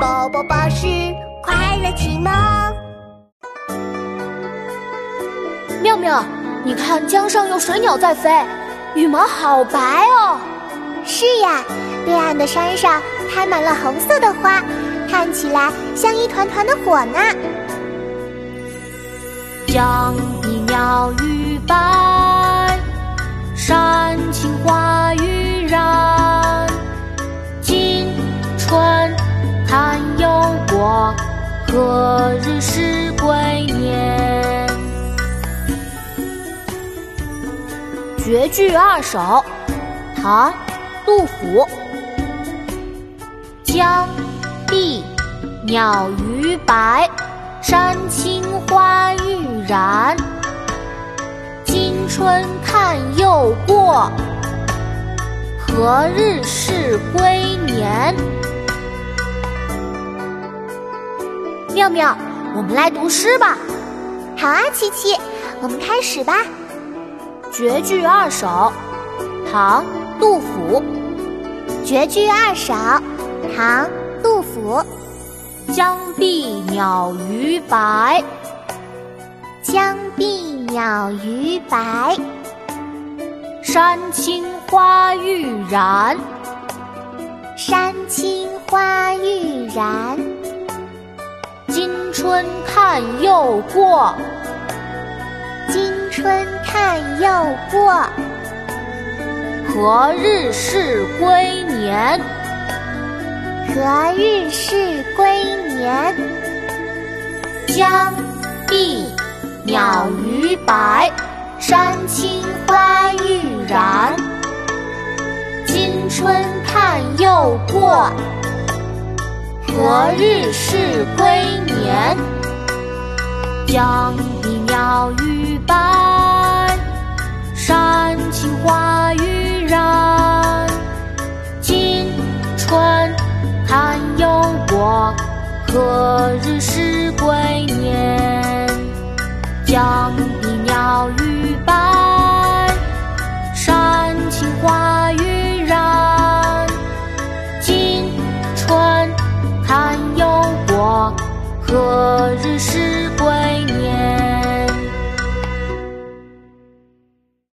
宝宝巴士快乐启蒙。妙妙，你看江上有水鸟在飞，羽毛好白哦。是呀，对岸的山上开满了红色的花，看起来像一团团的火呢。江碧鸟语白，山青花春堪忧过，何日是归年？绝句二首，唐·杜甫。江碧鸟逾白，山青花欲燃。今春堪忧过，何日是归年？妙妙，我们来读诗吧。好啊，琪琪，我们开始吧。绝句二首，唐·杜甫。绝句二首，唐·杜甫。江碧鸟逾白，江碧鸟逾白。山青花欲燃，山青春看又过。今春看又过，何日是归年？何日是归年？江碧鸟逾白，山青花欲燃。今春看又过，何日是归年？江碧鸟羽白，山青花欲燃。今春堪忧过，何日是归年？江昨日事